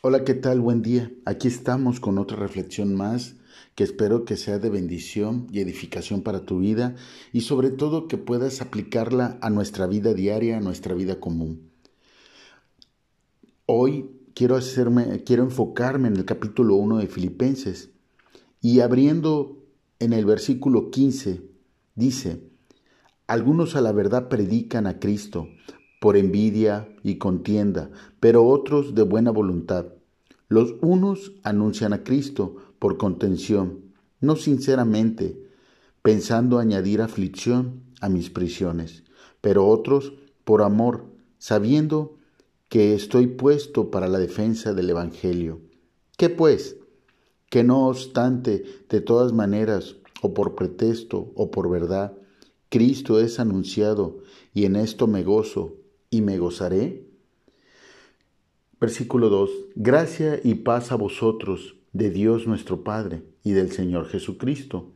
Hola, ¿qué tal? Buen día. Aquí estamos con otra reflexión más que espero que sea de bendición y edificación para tu vida y sobre todo que puedas aplicarla a nuestra vida diaria, a nuestra vida común. Hoy quiero hacerme quiero enfocarme en el capítulo 1 de Filipenses y abriendo en el versículo 15 dice: Algunos a la verdad predican a Cristo, por envidia y contienda, pero otros de buena voluntad. Los unos anuncian a Cristo por contención, no sinceramente, pensando añadir aflicción a mis prisiones, pero otros por amor, sabiendo que estoy puesto para la defensa del Evangelio. ¿Qué pues? Que no obstante, de todas maneras, o por pretexto o por verdad, Cristo es anunciado, y en esto me gozo, y me gozaré? Versículo 2. Gracia y paz a vosotros, de Dios nuestro Padre y del Señor Jesucristo.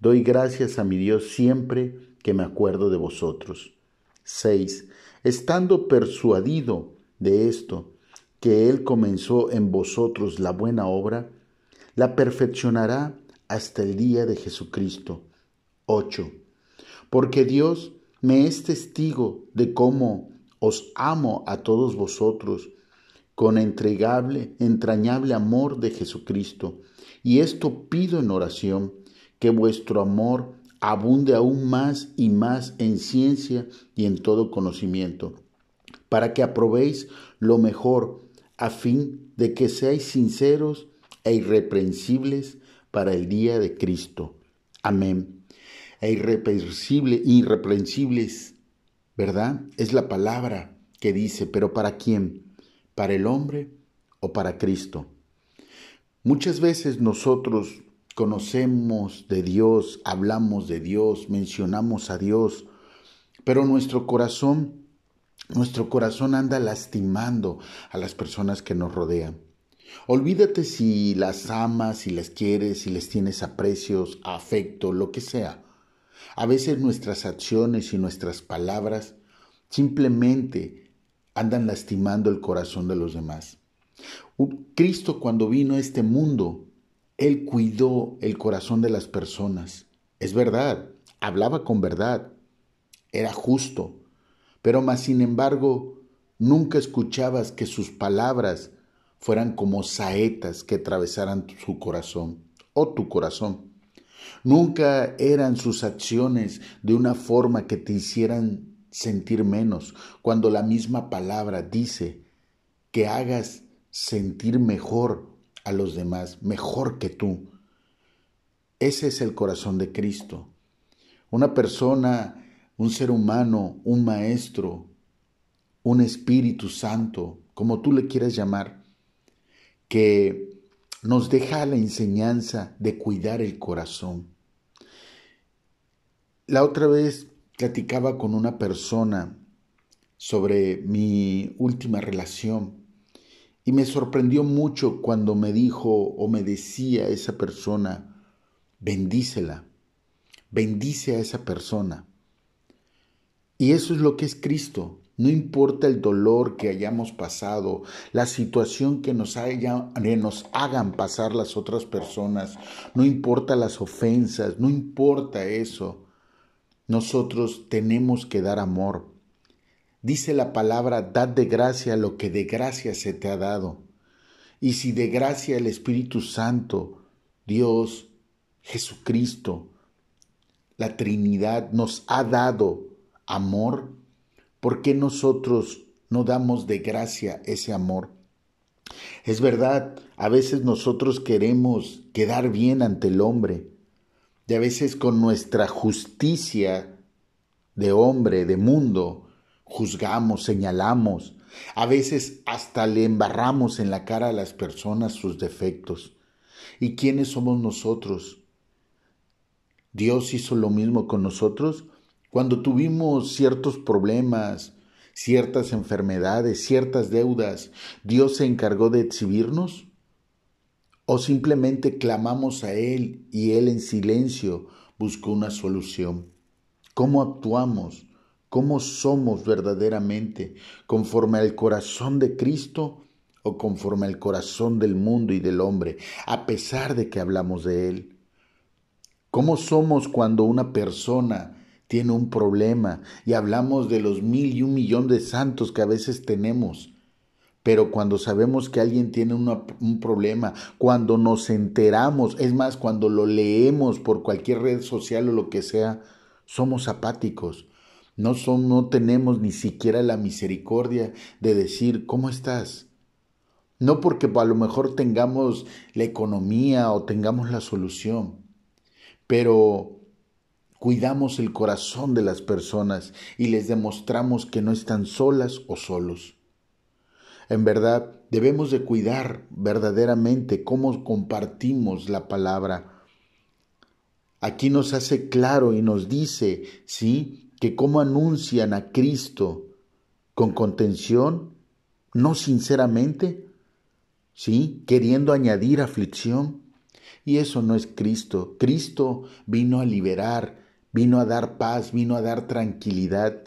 Doy gracias a mi Dios siempre que me acuerdo de vosotros. 6. Estando persuadido de esto, que Él comenzó en vosotros la buena obra, la perfeccionará hasta el día de Jesucristo. 8. Porque Dios me es testigo de cómo os amo a todos vosotros con entregable, entrañable amor de Jesucristo. Y esto pido en oración, que vuestro amor abunde aún más y más en ciencia y en todo conocimiento, para que aprobéis lo mejor, a fin de que seáis sinceros e irreprensibles para el día de Cristo. Amén. E irreprensible, irreprensibles ¿verdad? Es la palabra que dice, pero ¿para quién? ¿Para el hombre o para Cristo? Muchas veces nosotros conocemos de Dios, hablamos de Dios, mencionamos a Dios, pero nuestro corazón, nuestro corazón anda lastimando a las personas que nos rodean. Olvídate si las amas, si las quieres, si les tienes aprecios, afecto, lo que sea. A veces nuestras acciones y nuestras palabras simplemente andan lastimando el corazón de los demás. Cristo cuando vino a este mundo, Él cuidó el corazón de las personas. Es verdad, hablaba con verdad, era justo, pero más sin embargo nunca escuchabas que sus palabras fueran como saetas que atravesaran su corazón o tu corazón. Nunca eran sus acciones de una forma que te hicieran sentir menos, cuando la misma palabra dice que hagas sentir mejor a los demás, mejor que tú. Ese es el corazón de Cristo. Una persona, un ser humano, un maestro, un Espíritu Santo, como tú le quieras llamar, que nos deja la enseñanza de cuidar el corazón. La otra vez platicaba con una persona sobre mi última relación y me sorprendió mucho cuando me dijo o me decía esa persona, bendícela, bendice a esa persona. Y eso es lo que es Cristo. No importa el dolor que hayamos pasado, la situación que nos, haya, nos hagan pasar las otras personas, no importa las ofensas, no importa eso. Nosotros tenemos que dar amor. Dice la palabra, dad de gracia lo que de gracia se te ha dado. Y si de gracia el Espíritu Santo, Dios, Jesucristo, la Trinidad nos ha dado amor, ¿por qué nosotros no damos de gracia ese amor? Es verdad, a veces nosotros queremos quedar bien ante el hombre, y a veces con nuestra justicia de hombre, de mundo, juzgamos, señalamos, a veces hasta le embarramos en la cara a las personas sus defectos. ¿Y quiénes somos nosotros? Dios hizo lo mismo con nosotros cuando tuvimos ciertos problemas, ciertas enfermedades, ciertas deudas. ¿Dios se encargó de exhibirnos? ¿O simplemente clamamos a Él y Él en silencio buscó una solución? ¿Cómo actuamos? ¿Cómo somos verdaderamente? ¿Conforme al corazón de Cristo o conforme al corazón del mundo y del hombre, a pesar de que hablamos de Él. ¿Cómo somos cuando una persona tiene un problema y hablamos de los mil y un millón de santos que a veces tenemos? Pero cuando sabemos que alguien tiene un problema, cuando nos enteramos, es más, cuando lo leemos por cualquier red social o lo que sea, somos apáticos. No, son, no tenemos ni siquiera la misericordia de decir, ¿cómo estás? No porque a lo mejor tengamos la economía o tengamos la solución, pero cuidamos el corazón de las personas y les demostramos que no están solas o solos. En verdad, debemos de cuidar verdaderamente cómo compartimos la palabra. Aquí nos hace claro y nos dice, sí, que cómo anuncian a Cristo con contención, no sinceramente, sí, queriendo añadir aflicción. Y eso no es Cristo. Cristo vino a liberar, vino a dar paz, vino a dar tranquilidad.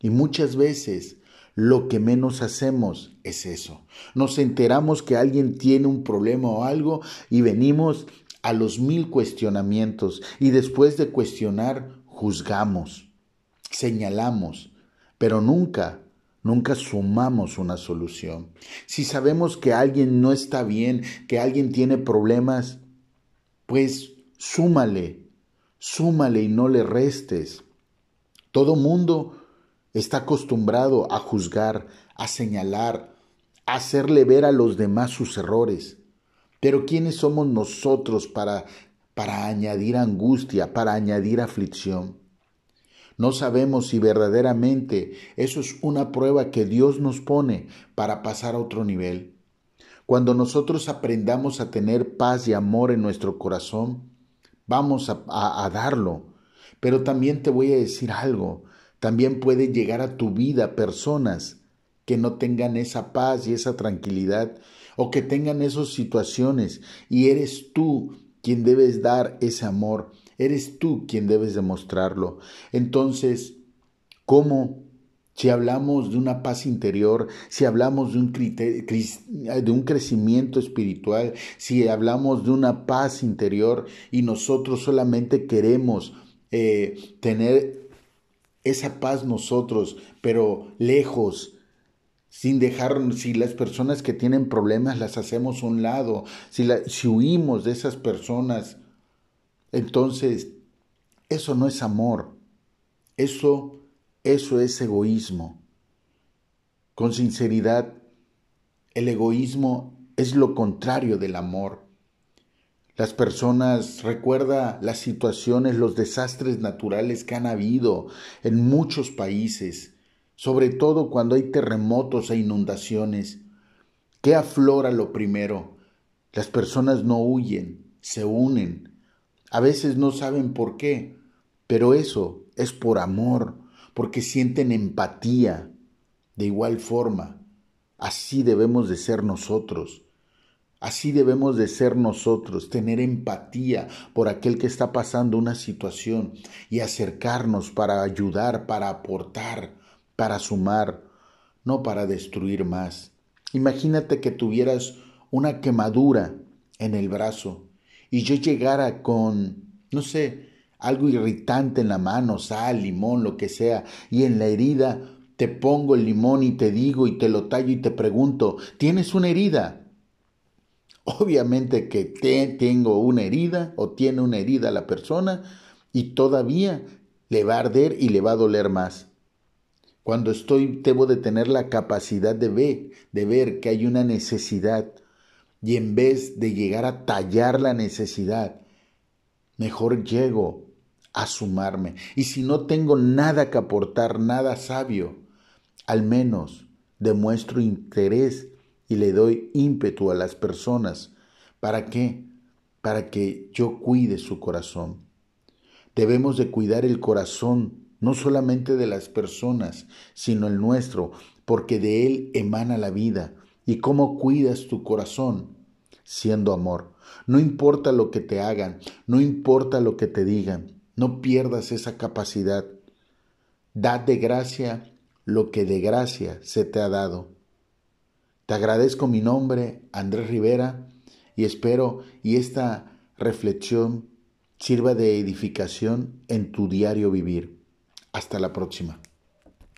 Y muchas veces lo que menos hacemos es eso. Nos enteramos que alguien tiene un problema o algo y venimos a los mil cuestionamientos y después de cuestionar juzgamos, señalamos, pero nunca, nunca sumamos una solución. Si sabemos que alguien no está bien, que alguien tiene problemas, pues súmale, súmale y no le restes. Todo mundo Está acostumbrado a juzgar, a señalar, a hacerle ver a los demás sus errores. Pero ¿quiénes somos nosotros para, para añadir angustia, para añadir aflicción? No sabemos si verdaderamente eso es una prueba que Dios nos pone para pasar a otro nivel. Cuando nosotros aprendamos a tener paz y amor en nuestro corazón, vamos a, a darlo. Pero también te voy a decir algo, también puede llegar a tu vida personas que no tengan esa paz y esa tranquilidad o que tengan esas situaciones y eres tú quien debes dar ese amor, eres tú quien debes demostrarlo. Entonces, ¿cómo? Si hablamos de una paz interior, si hablamos de un, de un crecimiento espiritual, si hablamos de una paz interior y nosotros solamente queremos eh, tener esa paz nosotros, pero lejos, sin dejar, si las personas que tienen problemas las hacemos a un lado, si, si huimos de esas personas, entonces eso no es amor, eso, eso es egoísmo. Con sinceridad, el egoísmo es lo contrario del amor. Las personas, recuerda las situaciones, los desastres naturales que han habido en muchos países, sobre todo cuando hay terremotos e inundaciones. ¿Qué aflora lo primero? Las personas no huyen, se unen. A veces no saben por qué, pero eso es por amor, porque sienten empatía. De igual forma, así debemos de ser nosotros. Así debemos de ser nosotros, tener empatía por aquel que está pasando una situación y acercarnos para ayudar, para aportar, para sumar, no para destruir más. Imagínate que tuvieras una quemadura en el brazo y yo llegara con, no sé, algo irritante en la mano, sal, limón, lo que sea, y en la herida te pongo el limón y te digo y te lo tallo y te pregunto, ¿tienes una herida? Obviamente que tengo una herida o tiene una herida la persona y todavía le va a arder y le va a doler más. Cuando estoy, debo de tener la capacidad de ver, de ver que hay una necesidad y en vez de llegar a tallar la necesidad, mejor llego a sumarme. Y si no tengo nada que aportar, nada sabio, al menos demuestro interés y le doy ímpetu a las personas. ¿Para qué? Para que yo cuide su corazón. Debemos de cuidar el corazón no solamente de las personas, sino el nuestro, porque de él emana la vida. ¿Y cómo cuidas tu corazón? Siendo amor. No importa lo que te hagan, no importa lo que te digan, no pierdas esa capacidad. Dad de gracia lo que de gracia se te ha dado. Te agradezco mi nombre, Andrés Rivera, y espero y esta reflexión sirva de edificación en tu diario vivir. Hasta la próxima.